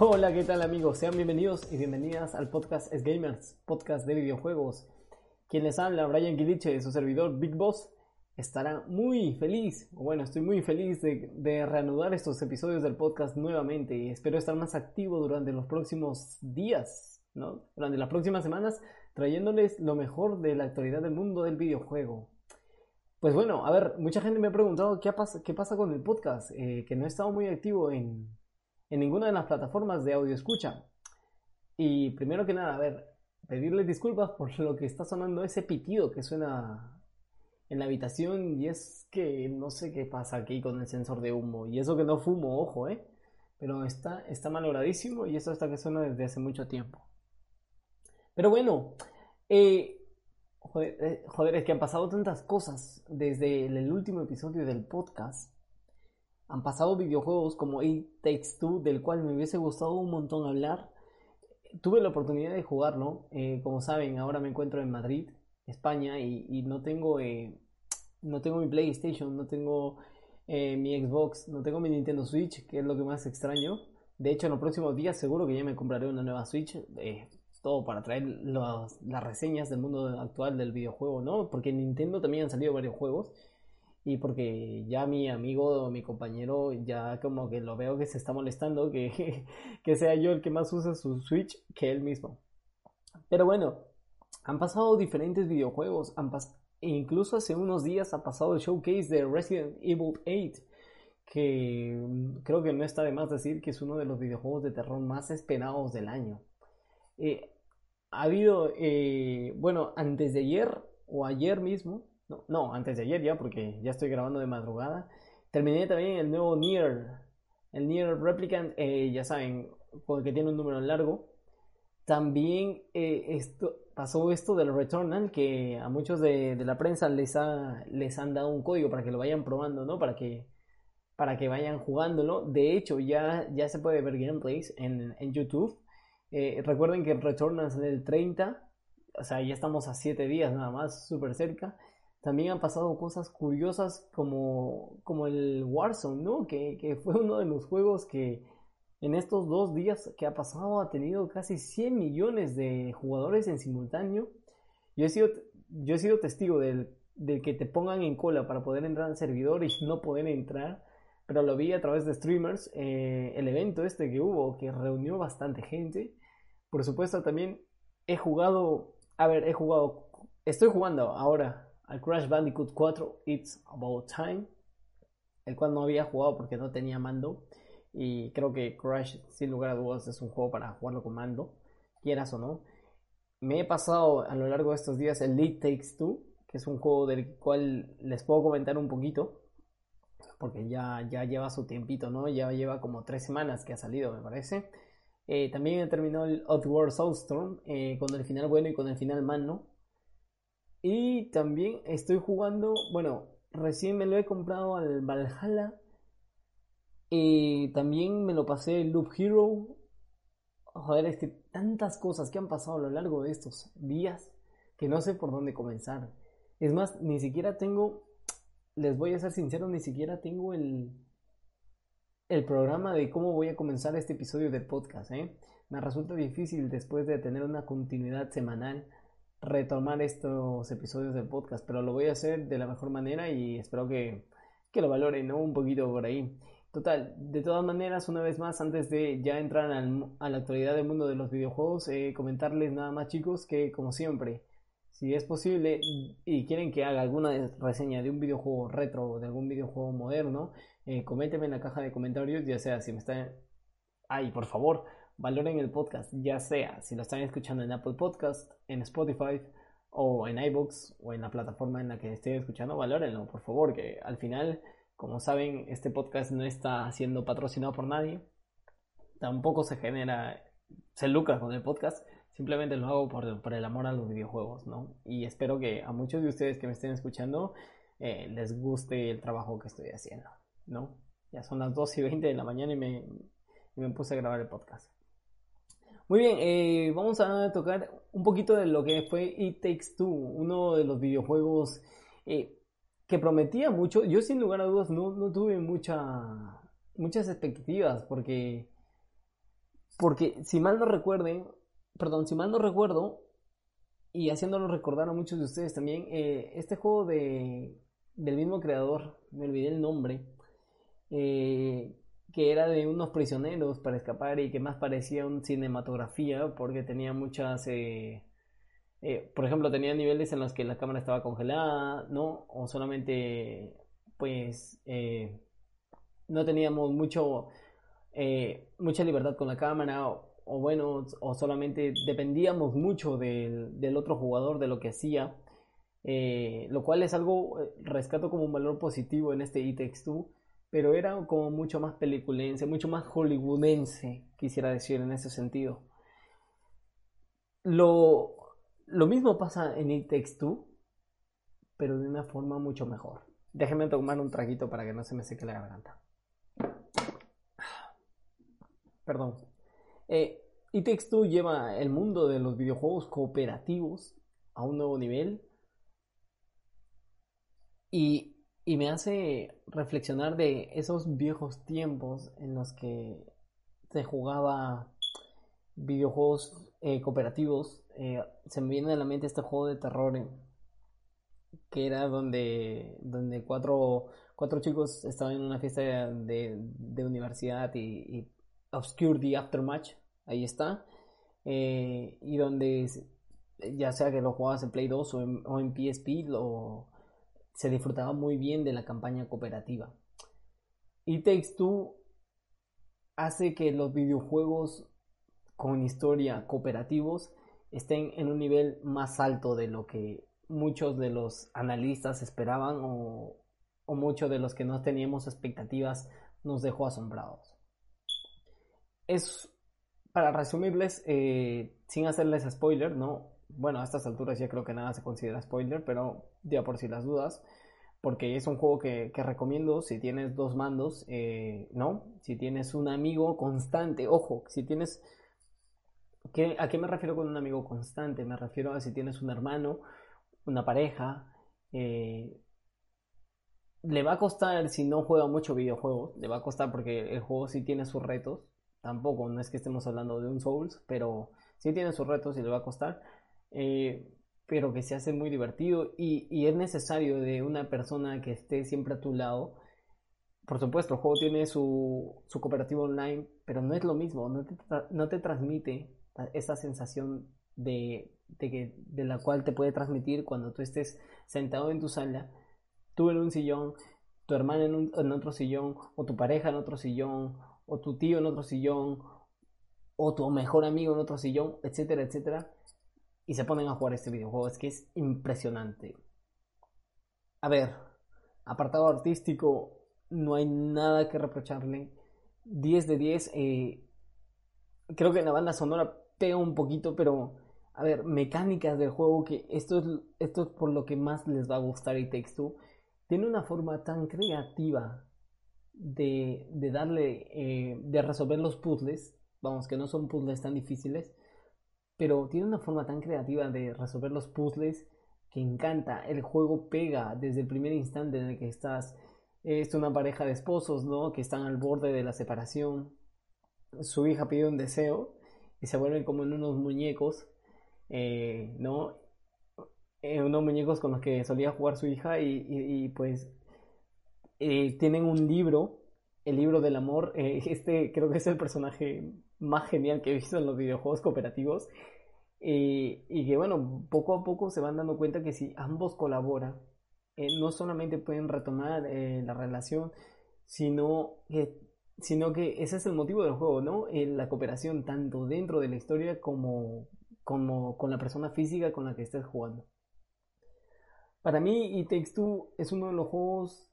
Hola, ¿qué tal amigos? Sean bienvenidos y bienvenidas al podcast Es Gamers, podcast de videojuegos. Quien les habla, Brian Guiliche, su servidor Big Boss, estará muy feliz, bueno, estoy muy feliz de, de, reanudar estos episodios del podcast nuevamente y espero estar más activo durante los próximos días, ¿no? Durante las próximas semanas, trayéndoles lo mejor de la actualidad del mundo del videojuego. Pues bueno, a ver, mucha gente me ha preguntado qué pasa, qué pasa con el podcast, eh, que no he estado muy activo en, en ninguna de las plataformas de audio escucha. Y primero que nada, a ver, pedirles disculpas por lo que está sonando ese pitido que suena en la habitación y es que no sé qué pasa aquí con el sensor de humo. Y eso que no fumo, ojo, ¿eh? Pero está, está malogradísimo y eso está que suena desde hace mucho tiempo. Pero bueno, eh, eh, joder, es que han pasado tantas cosas desde el último episodio del podcast han pasado videojuegos como It Takes Two, del cual me hubiese gustado un montón hablar. Tuve la oportunidad de jugarlo. Eh, como saben, ahora me encuentro en Madrid, España, y, no tengo eh, no tengo mi PlayStation, no tengo eh, mi Xbox, no tengo mi Nintendo Switch, que es lo que más extraño. De hecho, en los próximos días seguro que ya me compraré una nueva Switch. todo para traer las reseñas del mundo actual del videojuego, ¿no? Porque en Nintendo también han salido varios juegos y porque ya mi amigo, mi compañero, ya como que lo veo que se está molestando, que, que sea yo el que más usa su Switch que él mismo. Pero bueno, han pasado diferentes videojuegos, han e incluso hace unos días ha pasado el showcase de Resident Evil 8, que mm, creo que no está de más decir que es uno de los videojuegos de terror más esperados del año. Eh, ha habido, eh, bueno, antes de ayer o ayer mismo, no, antes de ayer ya, porque ya estoy grabando de madrugada. Terminé también el nuevo Nier. El Nier Replicant, eh, ya saben, porque tiene un número largo. También eh, esto, pasó esto del Returnal, que a muchos de, la prensa les, ha, les han dado un código para que lo vayan probando, ¿no? Para que, para que vayan jugándolo. De hecho, ya, ya se puede ver gameplays en, en YouTube. Eh, recuerden que el Returnal sale el 30. O sea, ya estamos a 7 días nada más, súper cerca. También han pasado cosas curiosas como, como el Warzone, ¿no? Que, fue uno de los juegos que en estos dos días que ha pasado ha tenido casi 100 millones de jugadores en simultáneo. Yo he sido, yo he sido testigo del, de que te pongan en cola para poder entrar al servidor y no poder entrar, pero lo vi a través de streamers, eh, el evento este que hubo, que reunió bastante gente. Por supuesto también he jugado, a ver, he jugado, estoy jugando ahora al Crash Bandicoot 4 It's About Time, el cual no había jugado porque no tenía mando. Y creo que Crash, sin lugar a dudas, es un juego para jugarlo con mando, quieras o no. Me he pasado a lo largo de estos días el League Takes Two, que es un juego del cual les puedo comentar un poquito, porque ya, ya lleva su tiempito, ¿no? Ya lleva como tres semanas que ha salido, me parece. Eh, también he terminado el Outward Soulstorm eh, con el final bueno y con el final malo. Y también estoy jugando, bueno, recién me lo he comprado al Valhalla. Y también me lo pasé el Loop Hero. Joder, es tantas cosas que han pasado a lo largo de estos días que no sé por dónde comenzar. Es más, ni siquiera tengo, les voy a ser sincero, ni siquiera tengo el, el programa de cómo voy a comenzar este episodio del podcast. ¿eh? Me resulta difícil después de tener una continuidad semanal retomar estos episodios del podcast, pero lo voy a hacer de la mejor manera y espero que, que lo valoren un poquito por ahí. Total, de todas maneras, una vez más, antes de ya entrar a la actualidad del mundo de los videojuegos, eh, comentarles nada más chicos que como siempre, si es posible y quieren que haga alguna reseña de un videojuego retro o de algún videojuego moderno, eh, coméntenme en la caja de comentarios, ya sea si me están... Ay, por favor, valoren el podcast, ya sea si lo están escuchando en Apple Podcast, en Spotify o en iBooks o en la plataforma en la que estén escuchando, valórenlo, por favor, que al final, como saben, este podcast no está siendo patrocinado por nadie, tampoco se genera, se lucra con el podcast, simplemente lo hago por, por el amor a los videojuegos, ¿no? Y espero que a muchos de ustedes que me estén escuchando eh, les guste el trabajo que estoy haciendo, ¿no? Ya son las 2 y 20 de la mañana y me, y me puse a grabar el podcast. Muy bien, eh, vamos a tocar un poquito de lo que fue It Takes Two, uno de los videojuegos eh, que prometía mucho. Yo sin lugar a dudas no, tuve mucha, muchas expectativas porque Porque si mal no recuerden, perdón, si mal no recuerdo, y haciéndolo recordar a muchos de ustedes también, eh, este juego de, del mismo creador, me olvidé el nombre, eh, que era de unos prisioneros para escapar y que más parecía un cinematografía porque tenía muchas... Eh, por ejemplo, tenía niveles en los que la cámara estaba congelada, ¿no? O solamente, pues, no teníamos mucho, mucha libertad con la cámara o bueno, o solamente dependíamos mucho del, otro jugador, de lo que hacía, eh, lo cual es algo, eh, rescato como un valor positivo en este It 2, pero era como mucho más peliculense, mucho más hollywoodense, quisiera decir en ese sentido. Lo, lo mismo pasa en It 2, pero de una forma mucho mejor. Déjenme tomar un traguito para que no se me seque la garganta. Perdón. Eh, y lleva el mundo de los videojuegos cooperativos a un nuevo nivel y, me hace reflexionar de esos viejos tiempos en los que se jugaba videojuegos eh, cooperativos. Eh, se me viene a la mente este juego de terror que era donde, donde cuatro, cuatro chicos estaban en una fiesta de, universidad y, y Obscure the Aftermatch, ahí está. Eh, y donde ya sea que lo jugabas en Play 2 o en, PSP, lo, se disfrutaba muy bien de la campaña cooperativa. Y Takes Two hace que los videojuegos con historia cooperativos estén en un nivel más alto de lo que muchos de los analistas esperaban o, o muchos de los que no teníamos expectativas nos dejó asombrados es, para resumirles, eh, sin hacerles spoiler, ¿no? Bueno, a estas alturas ya creo que nada se considera spoiler, pero ya por si las dudas, porque es un juego que, recomiendo si tienes dos mandos, eh, ¿no? Si tienes un amigo constante, ojo, si tienes... ¿qué, ¿A qué me refiero con un amigo constante? Me refiero a si tienes un hermano, una pareja, eh, le va a costar si no juega mucho videojuegos, le va a costar porque el juego sí tiene sus retos, Tampoco, no es que estemos hablando de un Souls, pero sí tiene sus retos y le va a costar. Eh, pero que se hace muy divertido y, es necesario de una persona que esté siempre a tu lado. Por supuesto, el juego tiene su, su cooperativo online, pero no es lo mismo, no te, no te transmite esa sensación de, de, que, de la cual te puede transmitir cuando tú estés sentado en tu sala, tú en un sillón, tu hermana en, en otro sillón, o tu pareja en otro sillón, o tu tío en otro sillón, o tu mejor amigo en otro sillón, etcétera, etcétera, y se ponen a jugar este videojuego. Es que es impresionante. A ver, apartado artístico, no hay nada que reprocharle. 10 de 10. Eh, creo que la banda sonora pega un poquito, pero a ver, mecánicas del juego que esto es, esto es por lo que más les va a gustar y Takes Tiene una forma tan creativa de, darle, eh, de resolver los puzzles, vamos, que no son puzzles tan difíciles, pero tiene una forma tan creativa de resolver los puzzles que encanta. El juego pega desde el primer instante en el que estás. Es una pareja de esposos, ¿no? Que están al borde de la separación. Su hija pide un deseo y se vuelven como en unos muñecos, eh, ¿no? Eh, unos muñecos con los que solía jugar su hija y pues eh, tienen un libro, el libro del amor. Eh, este creo que es el personaje más genial que he visto en los videojuegos cooperativos. Eh, y que bueno, poco a poco se van dando cuenta que si ambos colaboran, no solamente pueden retomar la relación, sino que, sino que ese es el motivo del juego, ¿no? la cooperación tanto dentro de la historia como, como con la persona física con la que estés jugando. Para mí, It Takes Two es uno de los juegos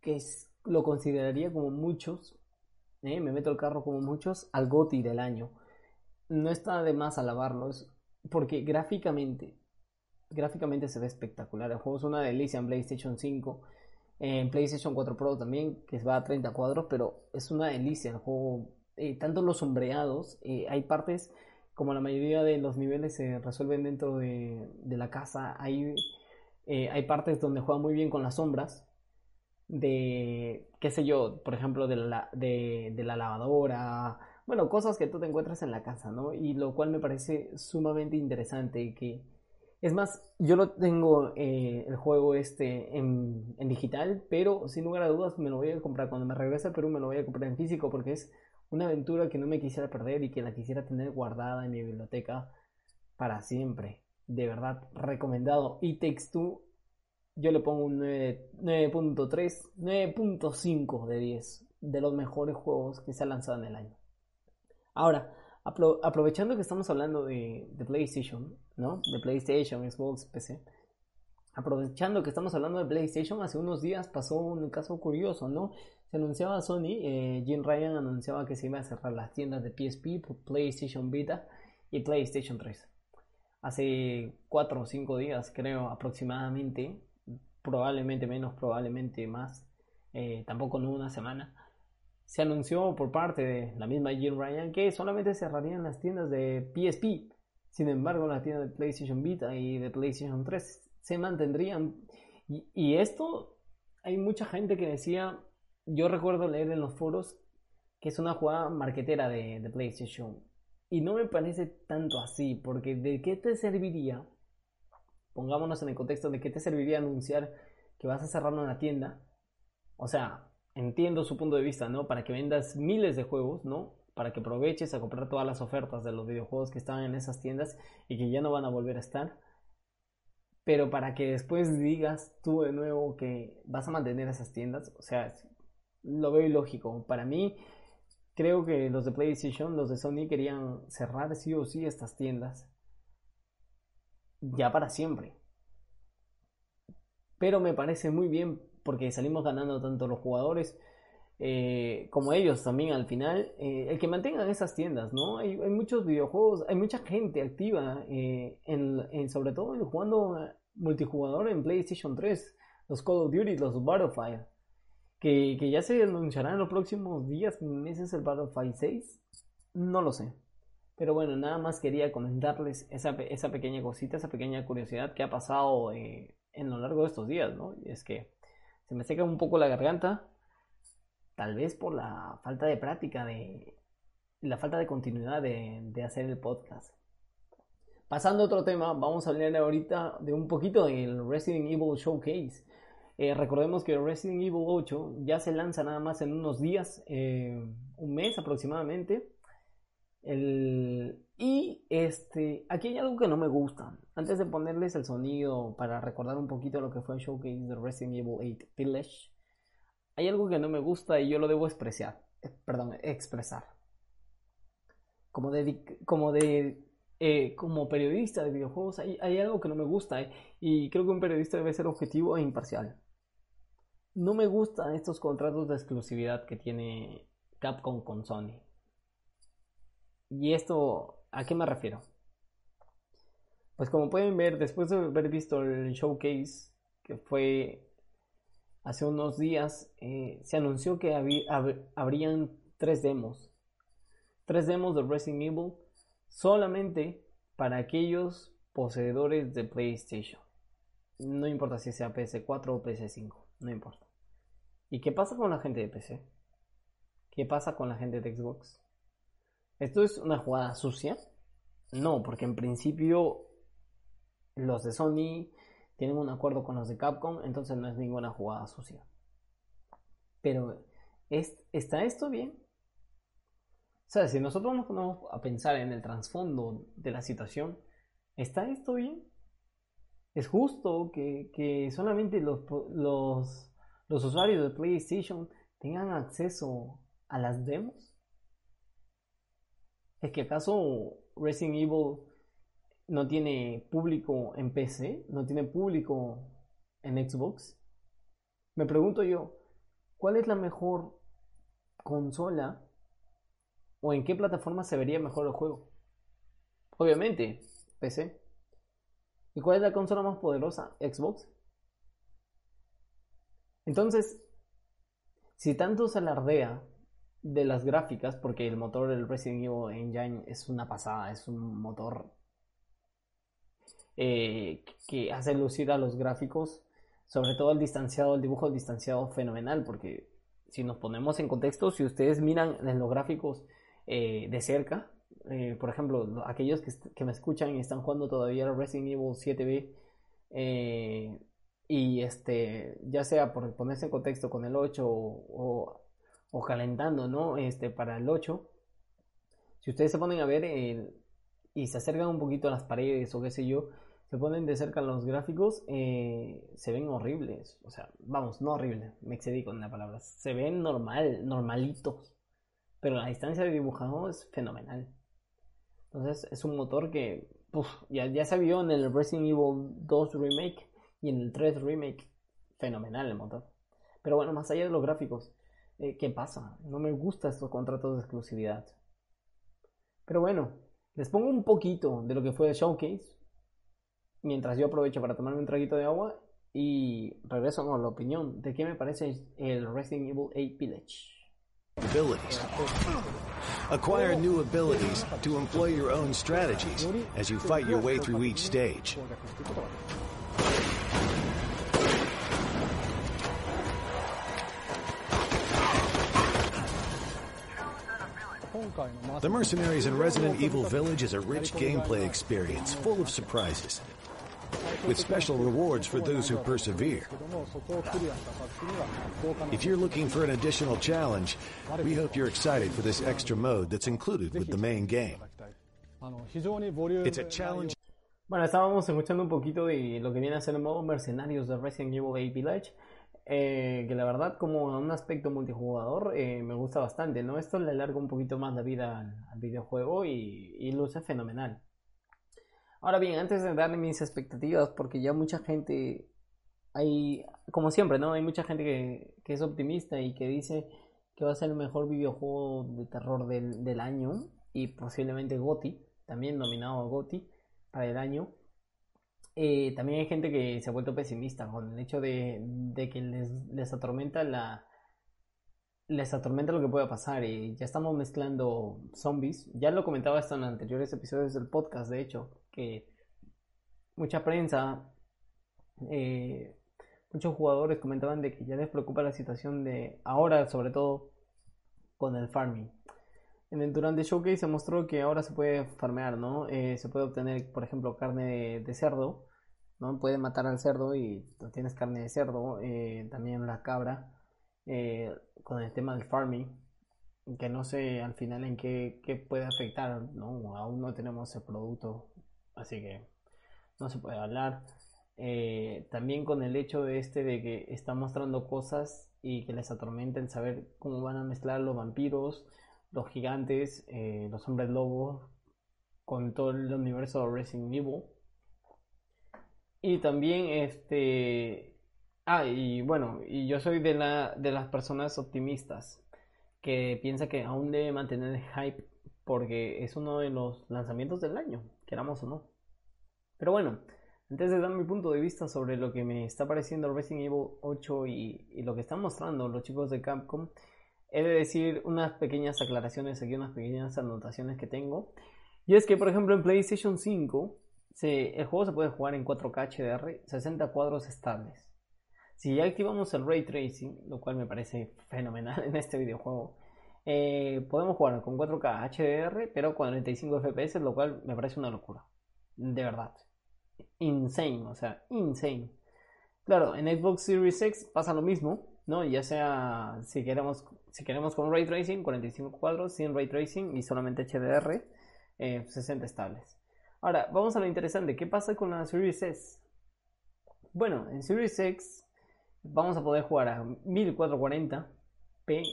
que lo consideraría como muchos, ¿eh? me meto el carro como muchos, al GOTI del año. No está de más alabarlo, porque gráficamente, gráficamente se ve espectacular. El juego es una delicia en PlayStation 5, en PlayStation 4 Pro también, que va a 30 cuadros, pero es una delicia el juego. Eh, tanto los sombreados, eh, hay partes, como la mayoría de los niveles se resuelven dentro de, la casa, hay, hay partes donde juega muy bien con las sombras, de, qué sé yo, por ejemplo, de la, de, la lavadora bueno, cosas que tú te encuentras en la casa, ¿no? Y lo cual me parece sumamente interesante que... Es más, yo lo tengo eh, el juego este en, digital, pero sin lugar a dudas me lo voy a comprar. Cuando me regrese al Perú me lo voy a comprar en físico porque es una aventura que no me quisiera perder y que la quisiera tener guardada en mi biblioteca para siempre. De verdad, recomendado. Y Takes Two, yo le pongo un 9.3, 9.5 de 10 de los mejores juegos que se han lanzado en el año. Ahora, aprovechando que estamos hablando de, PlayStation, ¿no? De PlayStation, Xbox, PC. Aprovechando que estamos hablando de PlayStation, hace unos días pasó un caso curioso, ¿no? Se anunciaba Sony, eh, Jim Ryan anunciaba que se iba a cerrar las tiendas de PSP, PlayStation Vita y PlayStation 3. Hace 4 o 5 días, creo, aproximadamente, probablemente menos, probablemente más, eh, tampoco en una semana, se anunció por parte de la misma Jim Ryan que solamente cerrarían las tiendas de PSP. Sin embargo, las tiendas de PlayStation Vita y de PlayStation 3 se mantendrían. Y, esto, hay mucha gente que decía, yo recuerdo leer en los foros que es una jugada marquetera de, de PlayStation. Y no me parece tanto así, porque ¿de qué te serviría? Pongámonos en el contexto de qué te serviría anunciar que vas a cerrar una tienda. O sea, entiendo su punto de vista, ¿no? Para que vendas miles de juegos, ¿no? Para que aproveches a comprar todas las ofertas de los videojuegos que estaban en esas tiendas y que ya no van a volver a estar. Pero para que después digas tú de nuevo que vas a mantener esas tiendas, o sea, lo veo ilógico. Para mí, creo que los de PlayStation, los de Sony querían cerrar sí o sí estas tiendas. Ya para siempre. Pero me parece muy bien porque salimos ganando tanto los jugadores eh, como ellos también al final, eh, el que mantengan esas tiendas, ¿no? Hay, muchos videojuegos, hay mucha gente activa, eh, en, sobre todo jugando multijugador en PlayStation 3, los Call of Duty, los Battlefield, que, que ya se anunciarán en los próximos días, meses el Battlefield 6, no lo sé. Pero bueno, nada más quería comentarles esa, esa pequeña cosita, esa pequeña curiosidad que ha pasado en lo largo de estos días, ¿no? Y es que se me seca un poco la garganta, tal vez por la falta de práctica, de la falta de continuidad de, hacer el podcast. Pasando a otro tema, vamos a hablar ahorita de un poquito del Resident Evil Showcase. Eh, recordemos que Resident Evil 8 ya se lanza nada más en unos días, eh, un mes aproximadamente. Y este, aquí hay algo que no me gusta. Antes de ponerles el sonido para recordar un poquito lo que fue el showcase de Resident Evil 8 Village, hay algo que no me gusta y yo lo debo expresar. Eh, perdón, expresar. Como de, eh, periodista de videojuegos hay, hay, algo que no me gusta eh, y creo que un periodista debe ser objetivo e imparcial. No me gustan estos contratos de exclusividad que tiene Capcom con Sony. Y esto, ¿a qué me refiero? Pues como pueden ver, después de haber visto el showcase que fue hace unos días, eh, se anunció que habrían tres demos. Tres demos de Resident Evil solamente para aquellos poseedores de PlayStation. No importa si sea PS4 o PS5, no importa. ¿Y qué pasa con la gente de PC? ¿Qué pasa con la gente de Xbox? ¿Esto es una jugada sucia? No, porque en principio los de Sony tienen un acuerdo con los de Capcom, entonces no es ninguna jugada sucia. Pero, ¿está esto bien? O sea, si nosotros nos ponemos a pensar en el trasfondo de la situación, ¿está esto bien? ¿Es justo que, solamente los, los, los usuarios de PlayStation tengan acceso a las demos? ¿Es que acaso Resident Evil no tiene público en PC? ¿No tiene público en Xbox? Me pregunto yo, ¿cuál es la mejor consola o en qué plataforma se vería mejor el juego? Obviamente, PC. ¿Y cuál es la consola más poderosa? Xbox. Entonces, si tanto se alardea de las gráficas, porque el motor del Resident Evil Engine es una pasada, es un motor eh, que hace lucir a los gráficos, sobre todo el distanciado, el dibujo distanciado fenomenal, porque si nos ponemos en contexto, si ustedes miran en los gráficos eh, de cerca. Eh, por ejemplo, aquellos que, me escuchan y están jugando todavía Resident Evil 7B y este, ya sea por ponerse en contexto con el 8 o, o, calentando, ¿no? Este, para el 8, si ustedes se ponen a ver y se acercan un poquito a las paredes o qué sé yo, se ponen de cerca los gráficos, eh, se ven horribles. O sea, vamos, no horribles, me excedí con la palabra. Se ven normal, normalitos. Pero la distancia de dibujado es fenomenal. Entonces es un motor que ya, ya se vio en el Resident Evil 2 Remake y en el 3 Remake. Fenomenal el motor. Pero bueno, más allá de los gráficos, eh, ¿qué pasa? No me gustan estos contratos de exclusividad. Pero bueno, les pongo un poquito de lo que fue el showcase mientras yo aprovecho para tomarme un traguito de agua y regreso con la opinión de qué me parece el Resident Evil 8 Village. Abilities. Acquire new abilities to employ your own strategies as you fight your way through each stage. The Mercenaries in Resident Evil Village is a rich gameplay experience full of surprises with special rewards for those who persevere. If you're looking for an additional challenge, we hope you're excited for this extra mode that's included with the main game. It's a challenge. Bueno, estábamos escuchando un poquito de lo que viene a ser el modo mercenarios de Resident Evil 8 Village. Eh, que la verdad, como un aspecto multijugador, eh, me gusta bastante, ¿no? Esto le alarga un poquito más la vida al, videojuego y, y luce fenomenal. Ahora bien, antes de darle mis expectativas, porque ya mucha gente, hay, como siempre, ¿no? Hay mucha gente que, que es optimista y que dice que va a ser el mejor videojuego de terror del, del año y posiblemente GOTI, también nominado a GOTI para el año. Eh, también hay gente que se ha vuelto pesimista con el hecho de, de que les, les atormenta la, les atormenta lo que pueda pasar y ya estamos mezclando zombies. Ya lo comentaba esto en anteriores episodios del podcast, de hecho, que mucha prensa, eh, muchos jugadores comentaban de que ya les preocupa la situación de ahora, sobre todo con el farming. En el, durante showcase se mostró que ahora se puede farmear, ¿no? Eh, se puede obtener, por ejemplo, carne de, cerdo, ¿no? Puede matar al cerdo y tienes carne de cerdo, eh, también la cabra, con el tema del farming, que no sé al final en qué, qué puede afectar, ¿no? Aún no tenemos el producto así que no se puede hablar. Eh, también con el hecho de este de que está mostrando cosas y que les atormenta el saber cómo van a mezclar los vampiros, los gigantes, eh, los hombres lobos con todo el universo de Resident Evil. Y también este ah y bueno, y yo soy de la de las personas optimistas que piensa que aún debe mantener el hype porque es uno de los lanzamientos del año, queramos o no. Pero bueno, antes de dar mi punto de vista sobre lo que me está pareciendo Resident Evil 8 y, lo que están mostrando los chicos de Capcom, he de decir unas pequeñas aclaraciones aquí, unas pequeñas anotaciones que tengo. Y es que, por ejemplo, en PlayStation 5, el juego se puede jugar en 4K HDR, 60 cuadros estables. Si ya activamos el ray tracing, lo cual me parece fenomenal en este videojuego, eh, podemos jugar con 4K HDR, pero 45 FPS, lo cual me parece una locura. De verdad insane, o sea, insane. Claro, en Xbox Series X pasa lo mismo, ¿no? Ya sea si queremos, si queremos con Ray Tracing, 45 cuadros, sin Ray Tracing y solamente HDR, 60 eh, estables. Ahora, vamos a lo interesante, ¿qué pasa con la Series S? Bueno, en Series X vamos a poder jugar a 1440p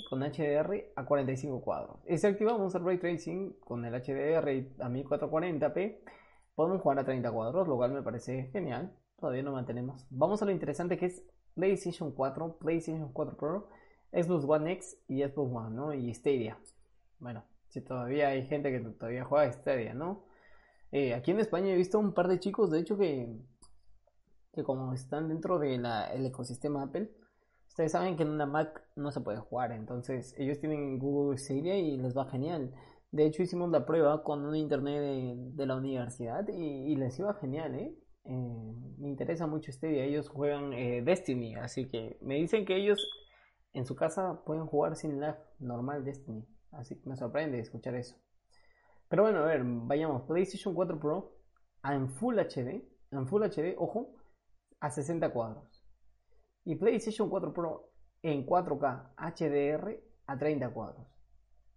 con HDR a 45 cuadros. Y si activamos el Ray Tracing con el HDR a 1440p, Podemos jugar a 30 cuadros, lo cual me parece genial. Todavía no mantenemos. Vamos a lo interesante que es PlayStation 4, PlayStation 4 Pro, Xbox One X y Xbox One, ¿no? Y Stadia. Bueno, si todavía hay gente que todavía juega Stadia, ¿no? Eh, aquí en España he visto un par de chicos, de hecho, que, que como están dentro del ecosistema Apple, ustedes saben que en una Mac no se puede jugar, entonces ellos tienen Google Stadia y les va genial. De hecho, hicimos la prueba con un internet de, la universidad y, les iba genial, ¿eh? ¿eh? Me interesa mucho día. Ellos juegan eh, Destiny, así que me dicen que ellos en su casa pueden jugar sin lag normal Destiny. Así que me sorprende escuchar eso. Pero bueno, a ver, vayamos. PlayStation 4 Pro en Full HD, en Full HD, ojo, a 60 cuadros. Y PlayStation 4 Pro en 4K HDR a 30 cuadros.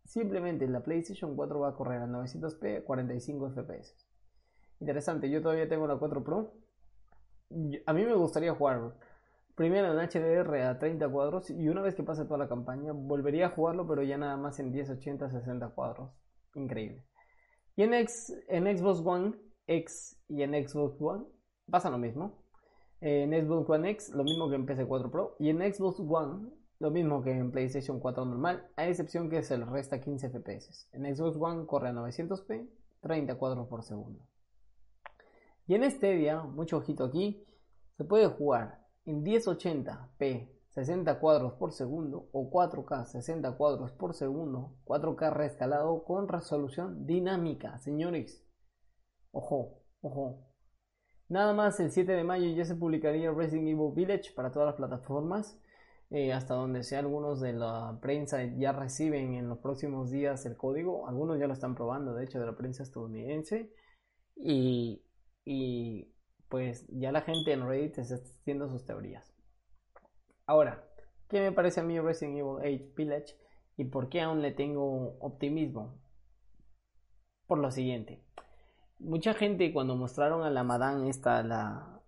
Simplemente la PlayStation 4 va a correr a 900p 45 FPS. Interesante, yo todavía tengo la 4 Pro. A mí me gustaría jugar primero en HDR a 30 cuadros y una vez que pase toda la campaña volvería a jugarlo pero ya nada más en 1080 60 cuadros. Increíble. Y en, Xbox One X y en Xbox One pasa lo mismo. En Xbox One X lo mismo que en PS4 Pro y en Xbox One lo mismo que en PlayStation 4 normal, a excepción que se le resta 15 FPS. En Xbox One corre a 900p, 30 cuadros por segundo. Y en Stadia, mucho ojito aquí, se puede jugar en 1080p 60 cuadros por segundo o 4K 60 cuadros por segundo, 4K reescalado con resolución dinámica, señores. Ojo, ojo. Nada más el 7 de mayo ya se publicaría Resident Evil Village para todas las plataformas. Eh, hasta donde sea algunos de la prensa ya reciben en los próximos días el código. Algunos ya lo están probando, de hecho, de la prensa estadounidense. Y pues ya la gente en Reddit está haciendo sus teorías. Ahora, ¿qué me parece a mí Resident Evil 8 Village? ¿Y por qué aún le tengo optimismo? Por lo siguiente. Mucha gente cuando mostraron a la Madame esta, la,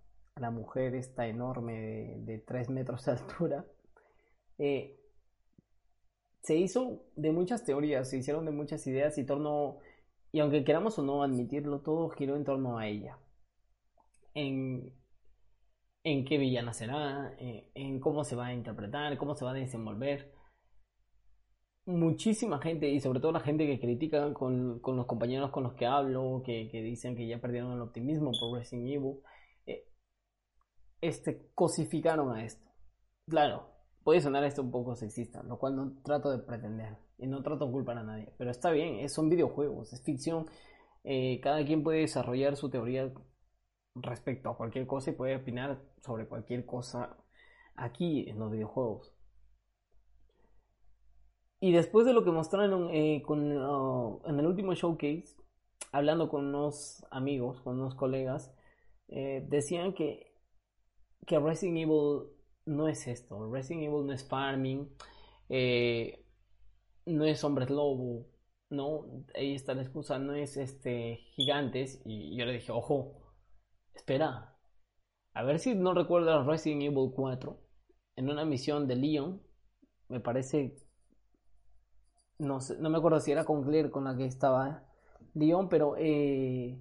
mujer esta enorme de, de 3 metros de altura, eh, se hizo de muchas teorías, se hicieron de muchas ideas y torno, y aunque queramos o no admitirlo, todo giró en torno a ella. En, en qué villana será, eh, en cómo se va a interpretar, cómo se va a desenvolver. Muchísima gente, y sobre todo la gente que critica con, los compañeros con los que hablo, que, dicen que ya perdieron el optimismo por Resident Evil, eh, este, cosificaron a esto. Claro, Puede sonar esto un poco sexista, lo cual no trato de pretender y no trato de culpar a nadie, pero está bien, son videojuegos, es ficción, eh, cada quien puede desarrollar su teoría respecto a cualquier cosa y puede opinar sobre cualquier cosa aquí en los videojuegos. Y después de lo que mostraron eh, uh, en el último showcase, hablando con unos amigos, con unos colegas, eh, decían que, que Resident Evil no es esto. Resident Evil no es farming, eh, no es hombres lobo, no, ahí está la excusa, no es este gigantes. Y yo le dije, ojo, espera, a ver si no recuerdas Resident Evil 4, en una misión de Leon, me parece, no, sé, no me acuerdo si era con Claire con la que estaba Leon, pero eh,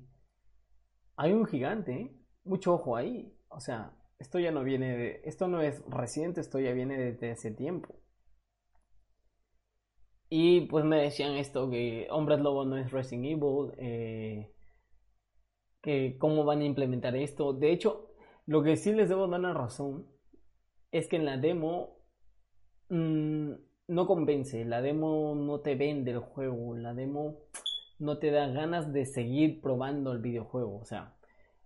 hay un gigante, mucho ojo ahí, o sea, esto ya no viene de. Esto no es reciente, esto ya viene desde ese tiempo. Y pues me decían esto: que Hombres Lobo no es Resident Evil. Eh, que cómo van a implementar esto. De hecho, lo que sí les debo dar la razón es que en la demo mm, no convence. La demo no te vende el juego. La demo no te da ganas de seguir probando el videojuego. O sea,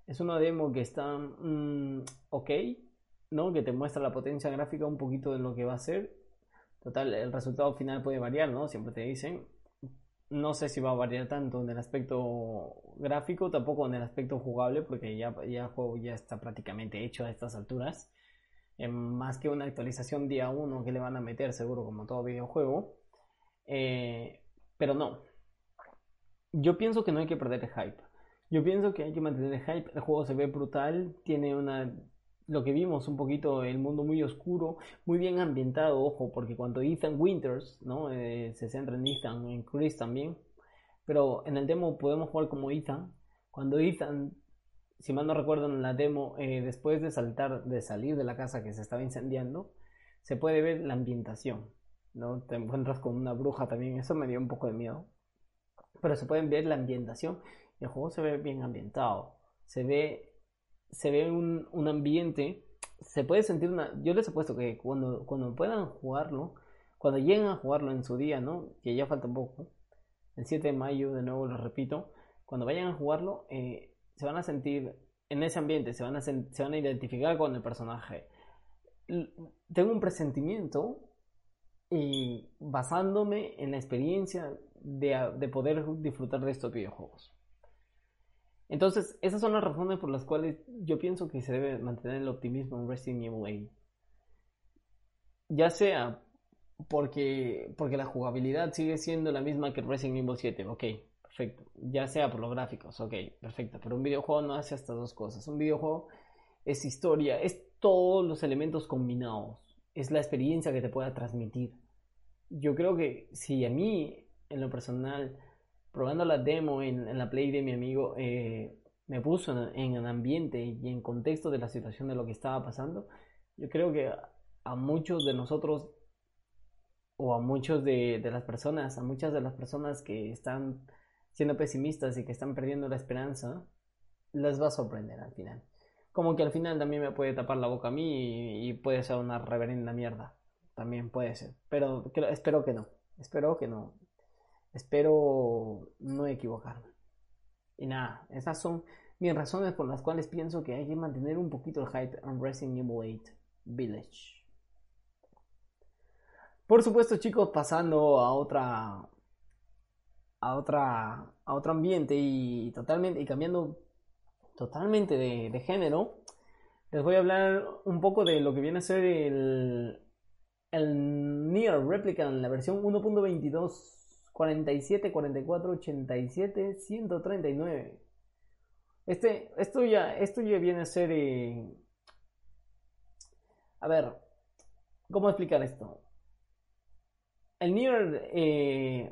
es una demo que está mm, ok, ¿no? Que te muestra la potencia gráfica un poquito de lo que va a ser. Total, el resultado final puede variar, ¿no? Siempre te dicen. No sé si va a variar tanto en el aspecto gráfico, tampoco en el aspecto jugable, porque ya, ya el juego ya está prácticamente hecho a estas alturas. Eh, más que una actualización día 1 que le van a meter, seguro, como todo videojuego. Eh, pero no. Yo pienso que no hay que perder el hype. Yo pienso que hay que mantener el hype. El juego se ve brutal, tiene una lo que vimos un poquito el mundo muy oscuro, muy bien ambientado, ojo, porque cuando Ethan Winters, ¿no? Eh, se centra en Ethan, en Chris también, pero en el demo podemos jugar como Ethan. Cuando Ethan, si mal no recuerdo en la demo, eh, después de saltar, de salir de la casa que se estaba incendiando, se puede ver la ambientación, ¿no? Te encuentras con una bruja también, eso me dio un poco de miedo, pero se pueden ver la ambientación el juego se ve bien ambientado, se ve, se ve un, un ambiente, se puede sentir una... Yo les he puesto que cuando, cuando puedan jugarlo, cuando lleguen a jugarlo en su día, ¿no? Que ya falta poco, el 7 de mayo, de nuevo lo repito, cuando vayan a jugarlo, eh, se van a sentir en ese ambiente, se van, a se van a identificar con el personaje. Tengo un presentimiento y basándome en la experiencia de, de poder disfrutar de estos videojuegos. Entonces, esas son las razones por las cuales yo pienso que se debe mantener el optimismo en Resident Evil 8. Ya sea porque, porque la jugabilidad sigue siendo la misma que Resident Evil 7, ok, perfecto. Ya sea por los gráficos, ok, perfecto. Pero un videojuego no hace estas dos cosas. Un videojuego es historia, es todos los elementos combinados. Es la experiencia que te pueda transmitir. Yo creo que si a mí, en lo personal, probando la demo en, la play de mi amigo, eh, me puso en, el ambiente y en contexto de la situación de lo que estaba pasando, yo creo que a muchos de nosotros o a muchos de, de, las personas, a muchas de las personas que están siendo pesimistas y que están perdiendo la esperanza, les va a sorprender al final. Como que al final también me puede tapar la boca a mí y, puede ser una reverenda mierda. También puede ser. Pero espero que no. Espero que no. Espero no equivocarme. Y nada, esas son mis razones por las cuales pienso que hay que mantener un poquito el hype en Resident Evil 8 Village. Por supuesto, chicos, pasando a otra a otra a otro ambiente y totalmente y cambiando totalmente de, género, les voy a hablar un poco de lo que viene a ser el, el Near Replicant, la versión 1.22, 47, 44, 87, 139. Este, esto ya, esto ya viene a ser... Eh, a ver, ¿cómo explicar esto? El Nier, eh,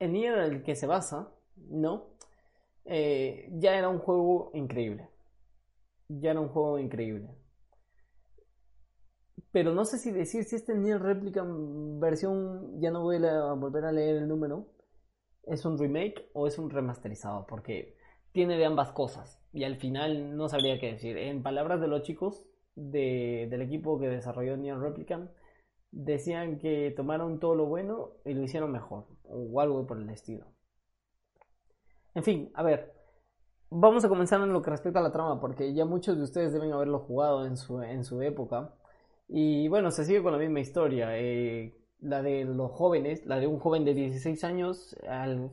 el Nier el que se basa, ¿no? Eh, ya era un juego increíble. Ya era un juego increíble. Pero no sé si decir si este Nier Replica versión, ya no voy a volver a leer el número, es un remake o es un remasterizado, porque tiene de ambas cosas. Y al final no sabría qué decir. En palabras de los chicos del equipo que desarrolló Nier Replicant, decían que tomaron todo lo bueno y lo hicieron mejor, o algo por el estilo. En fin, a ver, vamos a comenzar en lo que respecta a la trama, porque ya muchos de ustedes deben haberlo jugado en su, en su época. Y bueno, se sigue con la misma historia, eh, la de los jóvenes, la de un joven de 16 años al,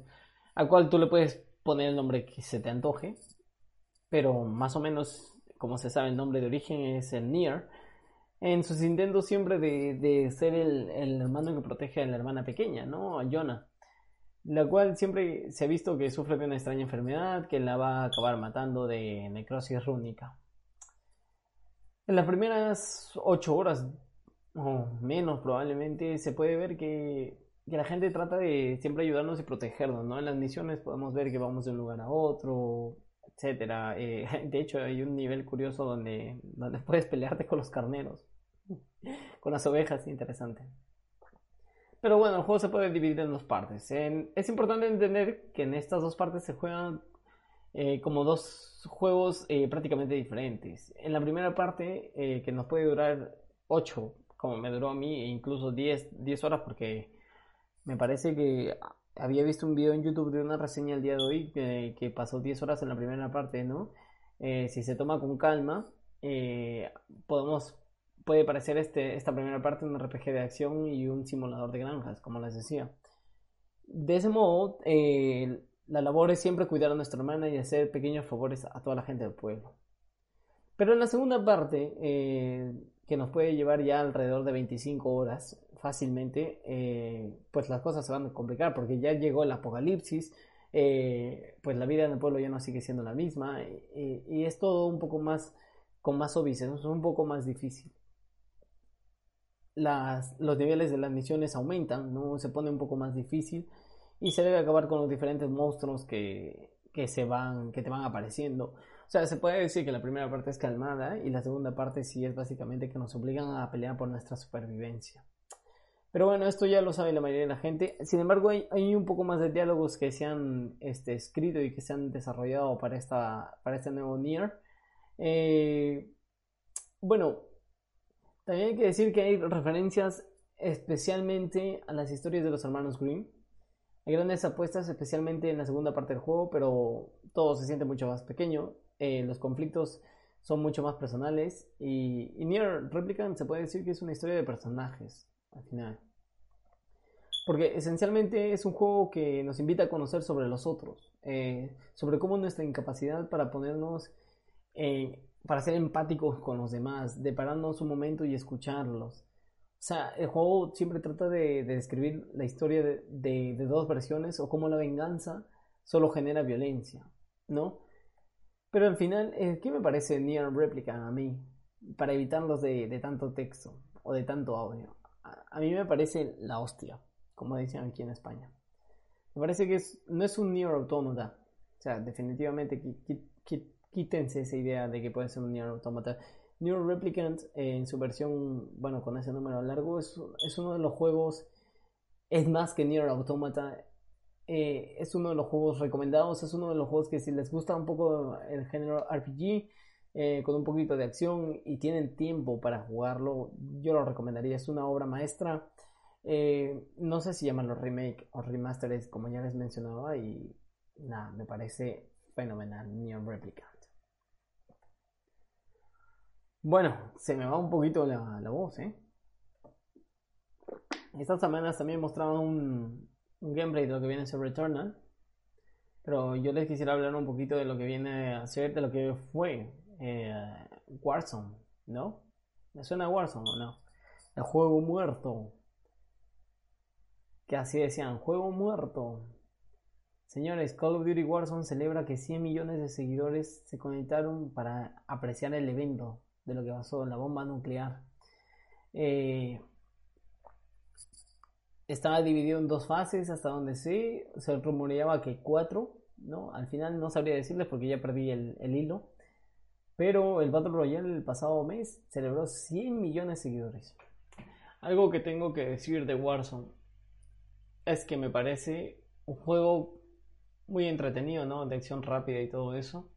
al cual tú le puedes poner el nombre que se te antoje, pero más o menos, como se sabe, el nombre de origen es el Nier. En sus intentos siempre de, de ser el, el, hermano que protege a la hermana pequeña, ¿no? A Jonah la cual siempre se ha visto que sufre de una extraña enfermedad que la va a acabar matando de necrosis rúnica. En las primeras ocho horas, o menos probablemente, se puede ver que, la gente trata de siempre ayudarnos y protegernos, ¿no? En las misiones podemos ver que vamos de un lugar a otro, etcétera. Eh, de hecho, hay un nivel curioso donde, donde puedes pelearte con los carneros, con las ovejas, interesante. Pero bueno, el juego se puede dividir en dos partes. es importante entender que en estas dos partes se juegan eh, como dos juegos eh, prácticamente diferentes. En la primera parte, eh, que nos puede durar 8, como me duró a mí, e incluso 10, 10 horas, porque me parece que había visto un video en YouTube de una reseña el día de hoy que, que pasó 10 horas en la primera parte, ¿no? si se toma con calma, podemos puede parecer este, esta primera parte un RPG de acción y un simulador de granjas, como les decía. De ese modo, eh, la labor es siempre cuidar a nuestra hermana y hacer pequeños favores a toda la gente del pueblo. Pero en la segunda parte, eh, que nos puede llevar ya alrededor de 25 horas fácilmente, eh, pues las cosas se van a complicar porque ya llegó el apocalipsis, pues la vida en el pueblo ya no sigue siendo la misma y es todo un poco más con más obis, es un poco más difícil los niveles de las misiones aumentan, ¿no? Se pone un poco más difícil y se debe acabar con los diferentes monstruos que, se van, que te van apareciendo. O sea, se puede decir que la primera parte es calmada y la segunda parte sí es básicamente que nos obligan a pelear por nuestra supervivencia. Pero bueno, esto ya lo sabe la mayoría de la gente. Sin embargo, hay, un poco más de diálogos que se han este, escrito y que se han desarrollado para, esta, para este nuevo Nier. Eh, bueno, también hay que decir que hay referencias especialmente a las historias de los hermanos Grimm. Hay grandes apuestas, especialmente en la segunda parte del juego, pero todo se siente mucho más pequeño. Eh, los conflictos son mucho más personales. Y, y Nier Replicant se puede decir que es una historia de personajes. al final. Porque esencialmente es un juego que nos invita a conocer sobre los otros, eh, sobre cómo nuestra incapacidad para ponernos, eh, para ser empáticos con los demás, de pararnos un momento y escucharlos. O sea, el juego siempre trata de, describir la historia de, dos versiones o cómo la venganza solo genera violencia, ¿no? Pero al final, eh, ¿qué me parece Near Replica a mí? Para evitarlos de, tanto texto o de tanto audio. a mí me parece la hostia como dicen aquí en España. Me parece que no es un Nier Automata. O sea, definitivamente quítense esa idea de que puede ser un Nier Automata. Nier Replicant en su versión, bueno, con ese número largo, es, uno de los juegos, es más que Nier Automata, eh, es uno de los juegos recomendados, es uno de los juegos que si les gusta un poco el género RPG, eh, con un poquito de acción y tienen tiempo para jugarlo, yo lo recomendaría, es una obra maestra. Eh, no sé si llaman los remake o remasteres, como ya les mencionaba, y nada, me parece fenomenal, Neon Replicant. Bueno, se me va un poquito la, voz, ¿eh? Estas semanas también mostraban un, gameplay de lo que viene a ser Returnal. Pero yo les quisiera hablar un poquito de lo que viene a ser, de lo que fue eh, Warzone, ¿no? ¿Me suena Warzone o no? El juego muerto que así decían, juego muerto. Señores, Call of Duty Warzone celebra que 100 millones de seguidores se conectaron para apreciar el evento de lo que pasó en la bomba nuclear. Eh, estaba dividido en dos fases, hasta donde sé, se rumoreaba que cuatro, ¿no? Al final no sabría decirles porque ya perdí el, el hilo. Pero el Battle Royale el pasado mes celebró 100 millones de seguidores. Algo que tengo que decir de Warzone es que me parece un juego muy entretenido, ¿no? De acción rápida y todo eso.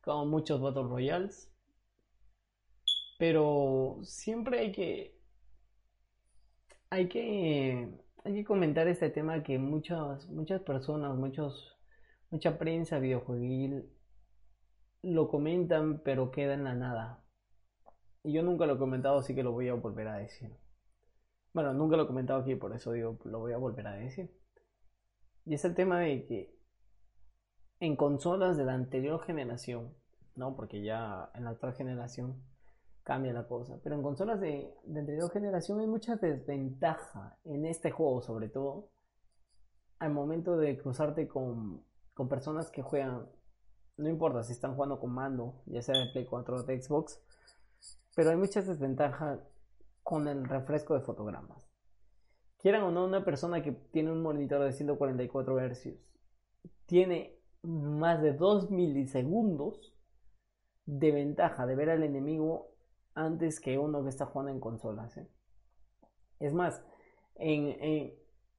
Como muchos Battle Royales. Pero siempre hay que. Hay que. Hay que comentar este tema que muchas, muchas personas, muchos, mucha prensa videojueguil lo comentan, pero queda en la nada. Y yo nunca lo he comentado, así que lo voy a volver a decir. Bueno, nunca lo he comentado aquí, por eso digo, lo voy a volver a decir. Y es el tema de que en consolas de la anterior generación, ¿no? Porque ya en la actual generación cambia la cosa. Pero en consolas de, anterior generación hay mucha desventaja en este juego, sobre todo al momento de cruzarte con, con personas que juegan, no importa si están jugando con mando, ya sea de Play 4 o de Xbox, pero hay muchas desventajas con el refresco de fotogramas. Quieran o no, una persona que tiene un monitor de 144 Hz tiene más de 2 milisegundos de ventaja de ver al enemigo antes que uno que está jugando en consolas. ¿eh? Es más, en,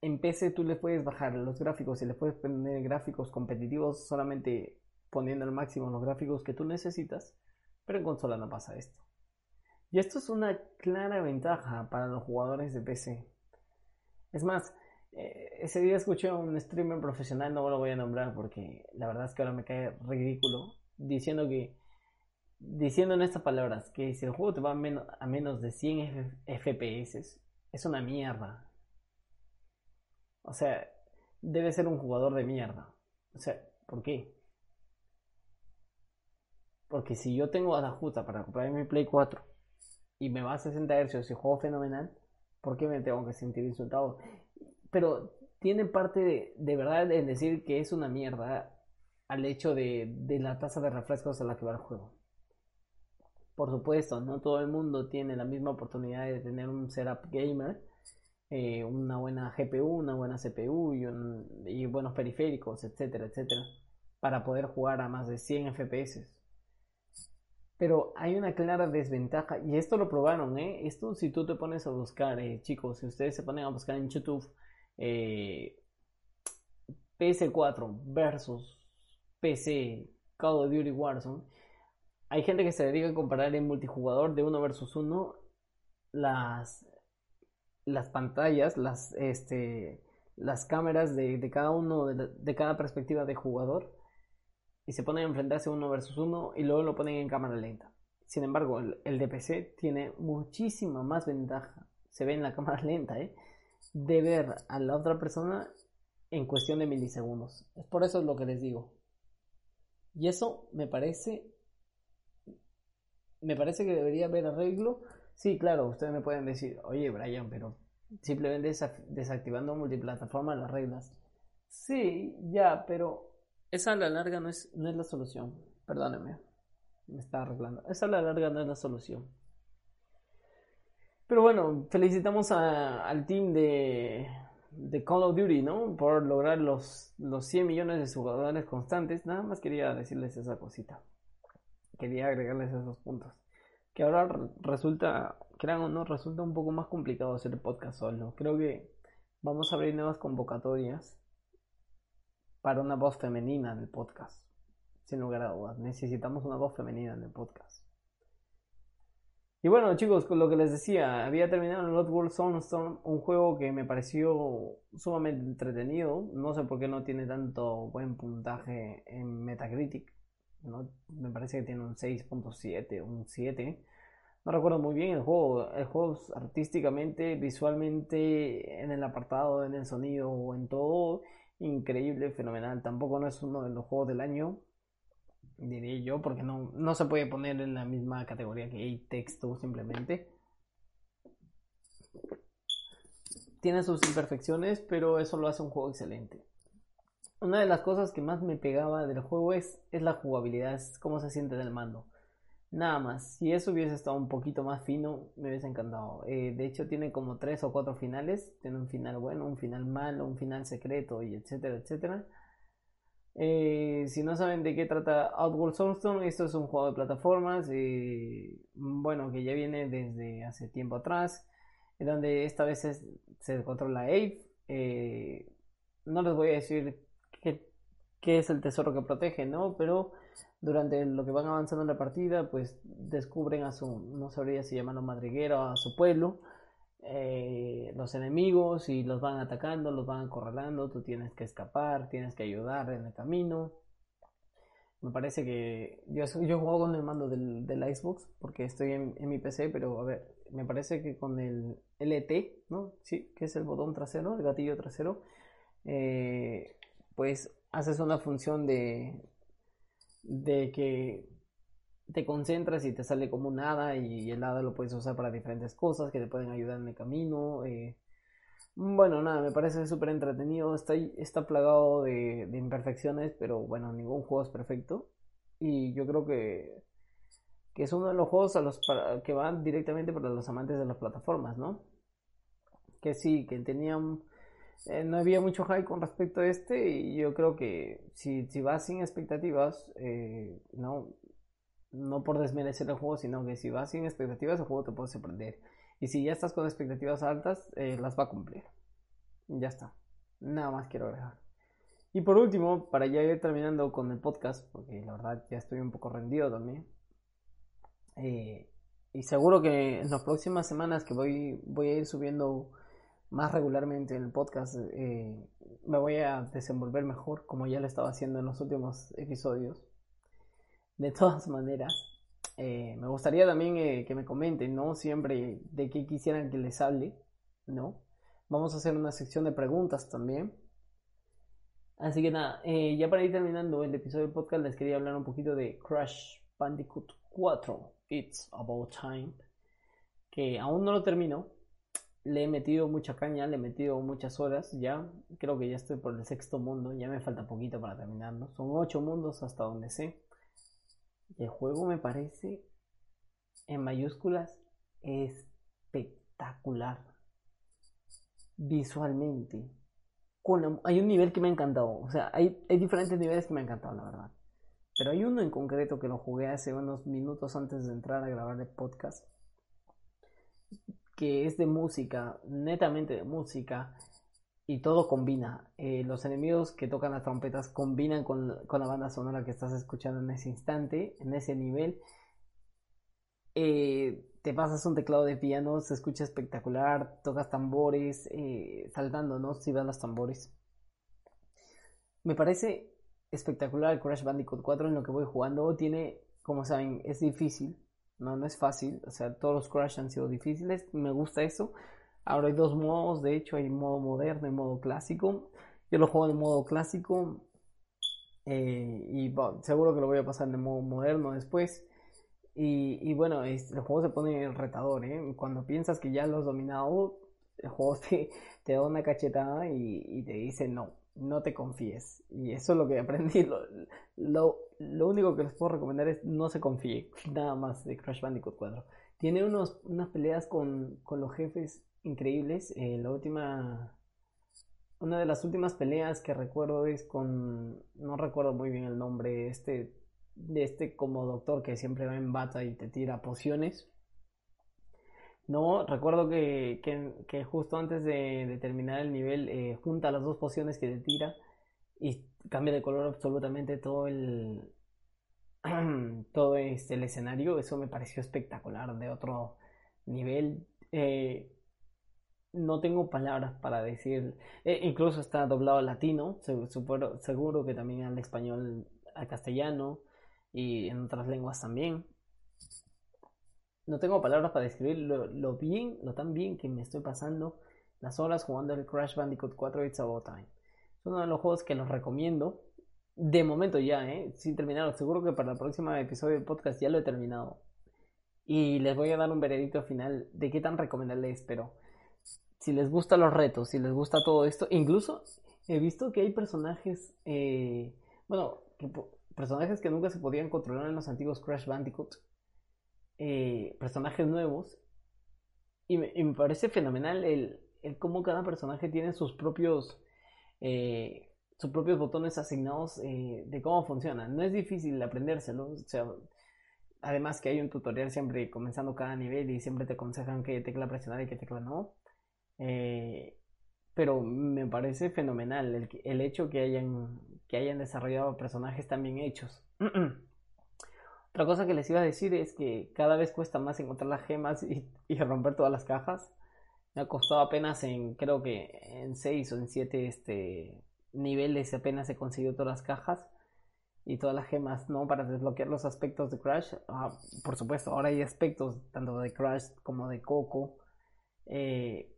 en, PC tú le puedes bajar los gráficos y le puedes poner gráficos competitivos solamente poniendo al máximo los gráficos que tú necesitas, pero en consola no pasa esto. Y esto es una clara ventaja para los jugadores de PC. Es más, eh, ese día escuché a un streamer profesional, no lo voy a nombrar porque la verdad es que ahora me cae ridículo, diciendo que, diciendo en estas palabras, que si el juego te va a menos, a menos de 100 FPS, es una mierda. O sea, debe ser un jugador de mierda. O sea, ¿por qué? Porque si yo tengo a la justa para comprar mi Play 4 y me va a 60 Hz y juego fenomenal, ¿por qué me tengo que sentir insultado? Pero tiene parte de, verdad en decir que es una mierda al hecho de, la tasa de refrescos a la que va el juego. Por supuesto, no todo el mundo tiene la misma oportunidad de tener un setup gamer, eh, una buena GPU, una buena CPU y, buenos periféricos, etcétera, etcétera, para poder jugar a más de 100 FPS. Pero hay una clara desventaja, y esto lo probaron, ¿eh? Esto si tú te pones a buscar, eh, chicos, si ustedes se ponen a buscar en YouTube eh, PS4 versus PC Call of Duty Warzone, hay gente que se dedica a comparar en multijugador de uno versus uno las, las pantallas, las, este, las cámaras de, cada uno, de, de cada perspectiva de jugador y se ponen a enfrentarse uno versus uno y luego lo ponen en cámara lenta. Sin embargo, el, el de tiene muchísima más ventaja. se ve en la cámara lenta, ¿eh? de ver a la otra persona en cuestión de milisegundos. Es por eso es lo que les digo. Y eso me parece. Me parece que debería haber arreglo. Sí, claro, ustedes me pueden decir, oye Brian, pero simplemente desactivando multiplataforma las reglas. Sí, ya, pero esa a la larga no es, no es la solución. Perdóneme, me está arreglando. Esa a la larga no es la solución. Pero bueno, felicitamos al team de, de Call of Duty, ¿no? Por lograr los, los 100 millones de jugadores constantes. Nada más quería decirles esa cosita. Quería agregarles esos puntos. Que ahora resulta, crean o no, resulta un poco más complicado hacer podcast solo. Creo que vamos a abrir nuevas convocatorias para una voz femenina en el podcast. Sin lugar a dudas, necesitamos una voz femenina en el podcast. Y bueno, chicos, con lo que les decía, había terminado el World Soulstorm, un juego que me pareció sumamente entretenido. No sé por qué no tiene tanto buen puntaje en Metacritic. Me parece que tiene un 6.7, un 7. No recuerdo muy bien el juego. El juego artísticamente, visualmente, en el apartado, en el sonido, o en todo, increíble, fenomenal. Tampoco no es uno de los juegos del año diría yo, porque no, no se puede poner en la misma categoría que hay texto simplemente. Tiene sus imperfecciones, pero eso lo hace un juego excelente. Una de las cosas que más me pegaba del juego es, es la jugabilidad, es cómo se siente en el mando. Nada más, si eso hubiese estado un poquito más fino, me hubiese encantado. Eh, de hecho, tiene como tres o cuatro finales. Tiene un final bueno, un final malo, un final secreto y etcétera, etcétera. Eh, si no saben de qué trata Outworld Soulstone, esto es un juego de plataformas, eh, bueno, que ya viene desde hace tiempo atrás, en donde esta vez se controla Ape. No les voy a decir es el tesoro que protege, ¿no? Pero durante lo que van avanzando en la partida, pues descubren a su, no sabría si llamarlo madriguero, a su pueblo. Eh, los enemigos y los van atacando, los van acorralando, tú tienes que escapar, tienes que ayudar en el camino. Me parece que yo, yo juego con el mando del, del Xbox porque estoy en, mi PC, pero a ver, me parece que con el LT, ¿no? Sí, que es el botón trasero, el gatillo trasero, eh, pues haces una función de, de que te concentras y te sale como un hada y el hada lo puedes usar para diferentes cosas que te pueden ayudar en el camino. Eh. Bueno, nada, me parece súper entretenido. Está, está plagado de, imperfecciones, pero bueno, ningún juego es perfecto. Y yo creo que, que es uno de los juegos a los que van directamente para los amantes de las plataformas, ¿no? Que sí, que tenían... Eh, no había mucho hype con respecto a este y yo creo que si, si vas sin expectativas, eh, no, no por desmerecer el juego, sino que si vas sin expectativas, el juego te puede sorprender. Y si ya estás con expectativas altas, eh, las va a cumplir. Ya está. Nada más quiero agregar. Y por último, para ya ir terminando con el podcast, porque la verdad ya estoy un poco rendido también. Y seguro que en las próximas semanas que voy, voy a ir subiendo más regularmente en el podcast, eh, me voy a desenvolver mejor, como ya lo estaba haciendo en los últimos episodios. De todas maneras, eh, me gustaría también eh, que me comenten, ¿no? Siempre de qué quisieran que les hable, ¿no? Vamos a hacer una sección de preguntas también. Así que nada, ya para ir terminando el episodio del podcast, les quería hablar un poquito de Crash Bandicoot 4, It's About Time, que aún no lo termino. Le he metido mucha caña, le he metido muchas horas ya. Creo que ya estoy por el sexto mundo, ya me falta poquito para terminarlo. Son ocho mundos hasta donde sé. El juego me parece, en mayúsculas, espectacular. Visualmente. hay un nivel que me ha encantado. O sea, hay, hay diferentes niveles que me han encantado, la verdad. Pero hay uno en concreto que lo jugué hace unos minutos antes de entrar a grabar el podcast. Que es de música, netamente de música y todo combina. Eh, los enemigos que tocan las trompetas combinan con, la banda sonora que estás escuchando en ese instante, en ese nivel. Eh, te pasas un teclado de piano, se escucha espectacular, tocas tambores, eh, saltando, ¿no? Si van los tambores. Me parece espectacular Crash Bandicoot 4 en lo que voy jugando. Tiene, como saben, es difícil, no, no es fácil. O sea, todos los Crash han sido difíciles, me gusta eso Ahora hay dos modos, de hecho hay modo moderno y modo clásico. Yo lo juego en modo clásico eh, y seguro que lo voy a pasar en modo moderno después. Y, bueno, el juego se pone retador, ¿eh? Cuando piensas que ya lo has dominado, el juego te, te da una cachetada y, te dice no, no te confíes. Y eso es lo que aprendí. Lo, lo, lo, único que les puedo recomendar es no se confíe. Nada más de Crash Bandicoot 4. Tiene unos, unas peleas con, con los jefes increíbles. Eh, la última. Una de las últimas peleas que recuerdo es con. No recuerdo muy bien el nombre. Este. De este como doctor que siempre va en bata y te tira pociones. No, recuerdo que, que, justo antes de, terminar el nivel eh, junta las dos pociones que te tira y cambia de color absolutamente todo el todo este el escenario. Eso me pareció espectacular, de otro nivel. Eh, no tengo palabras para decir. Eh, incluso está doblado al latino, seguro, seguro que también al español, al castellano y en otras lenguas también no tengo palabras para describir lo, bien, lo tan bien que me estoy pasando las horas jugando el Crash Bandicoot 4 It's About Time. Es uno de los juegos que los recomiendo. De momento ya, ¿eh? Sin terminarlo. Seguro que para el próximo episodio del podcast ya lo he terminado. Y les voy a dar un veredicto final de qué tan recomendable es. Pero si les gustan los retos, si les gusta todo esto, incluso he visto que hay personajes, eh, bueno, personajes que nunca se podían controlar en los antiguos Crash Bandicoot eh, personajes nuevos. Y me, parece fenomenal el, cómo cada personaje tiene sus propios, eh, sus propios botones asignados eh, de cómo funcionan. No es difícil aprendérselo. además que hay un tutorial siempre comenzando cada nivel y siempre te aconsejan qué tecla presionar y qué tecla no. pero me parece fenomenal el, el hecho que hayan, que hayan desarrollado personajes tan bien hechos. Otra cosa que les iba a decir es que cada vez cuesta más encontrar las gemas y, romper todas las cajas. Me ha costado apenas en, creo que en 6 o en 7 este, niveles apenas he conseguido todas las cajas y todas las gemas, ¿no? Para desbloquear los aspectos de Crash. Ah, por supuesto, ahora hay aspectos tanto de Crash como de Coco. Eh,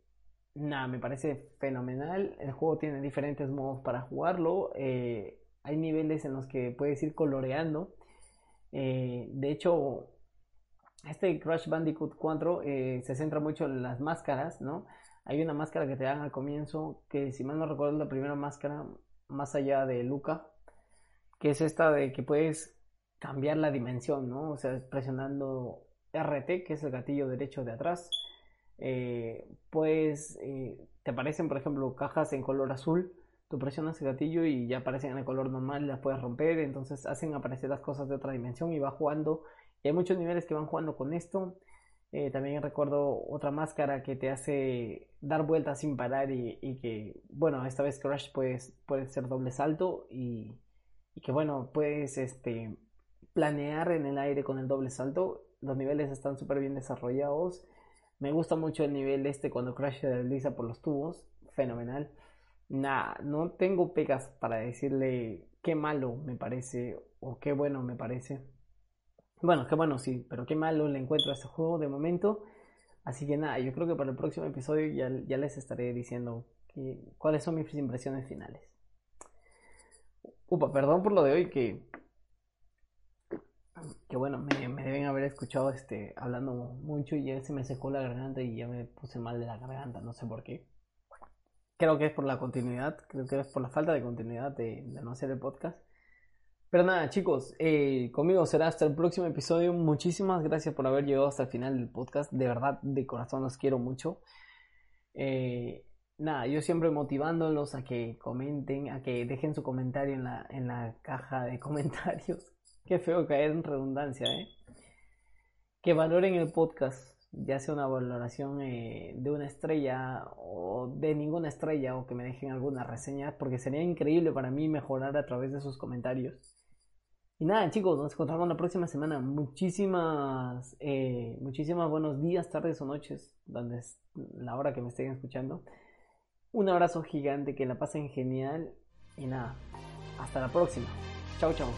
nada, me parece fenomenal. El juego tiene diferentes modos para jugarlo. Eh, hay niveles en los que puedes ir coloreando eh, de hecho, este Crash Bandicoot 4 eh, se centra mucho en las máscaras, ¿no? Hay una máscara que te dan al comienzo, que si mal no recuerdo la primera máscara más allá de Luca, que es esta de que puedes cambiar la dimensión, ¿no? O sea, presionando RT, que es el gatillo derecho de atrás, eh, pues te aparecen, por ejemplo, cajas en color azul tú presionas el gatillo y ya aparecen en el color normal, las puedes romper, entonces hacen aparecer las cosas de otra dimensión y va jugando. Y hay muchos niveles que van jugando con esto. Eh, también recuerdo otra máscara que te hace dar vueltas sin parar y, que, bueno, esta vez Crash puedes, puede ser doble salto y, y, que, bueno, puedes este, planear en el aire con el doble salto. Los niveles están súper bien desarrollados. Me gusta mucho el nivel este cuando Crash se desliza por los tubos. Fenomenal nada, no tengo pegas para decirle qué malo me parece o qué bueno me parece. Bueno, qué bueno sí, pero qué malo le encuentro a este juego de momento. Así que nada, yo creo que para el próximo episodio ya, ya les estaré diciendo cuáles son mis impresiones finales. Upa, perdón por lo de hoy que que bueno, me, me, deben haber escuchado este hablando mucho y ya se me secó la garganta y ya me puse mal de la garganta, no sé por qué. Creo que es por la continuidad, creo que es por la falta de continuidad de, no hacer el podcast. Pero nada, chicos, eh, conmigo será hasta el próximo episodio. Muchísimas gracias por haber llegado hasta el final del podcast. De verdad, de corazón los quiero mucho. Eh, nada, yo siempre motivándolos a que comenten, a que dejen su comentario en la, en la caja de comentarios. Qué feo caer en redundancia, ¿eh? Que valoren el podcast ya sea una valoración eh, de una estrella o de ninguna estrella o que me dejen alguna reseña porque sería increíble para mí mejorar a través de sus comentarios. Y nada chicos, nos encontramos la próxima semana. Muchísimas, eh, muchísimas buenos días, tardes o noches, donde es la hora que me estén escuchando. Un abrazo gigante, que la pasen genial y nada, hasta la próxima. Chao, chao.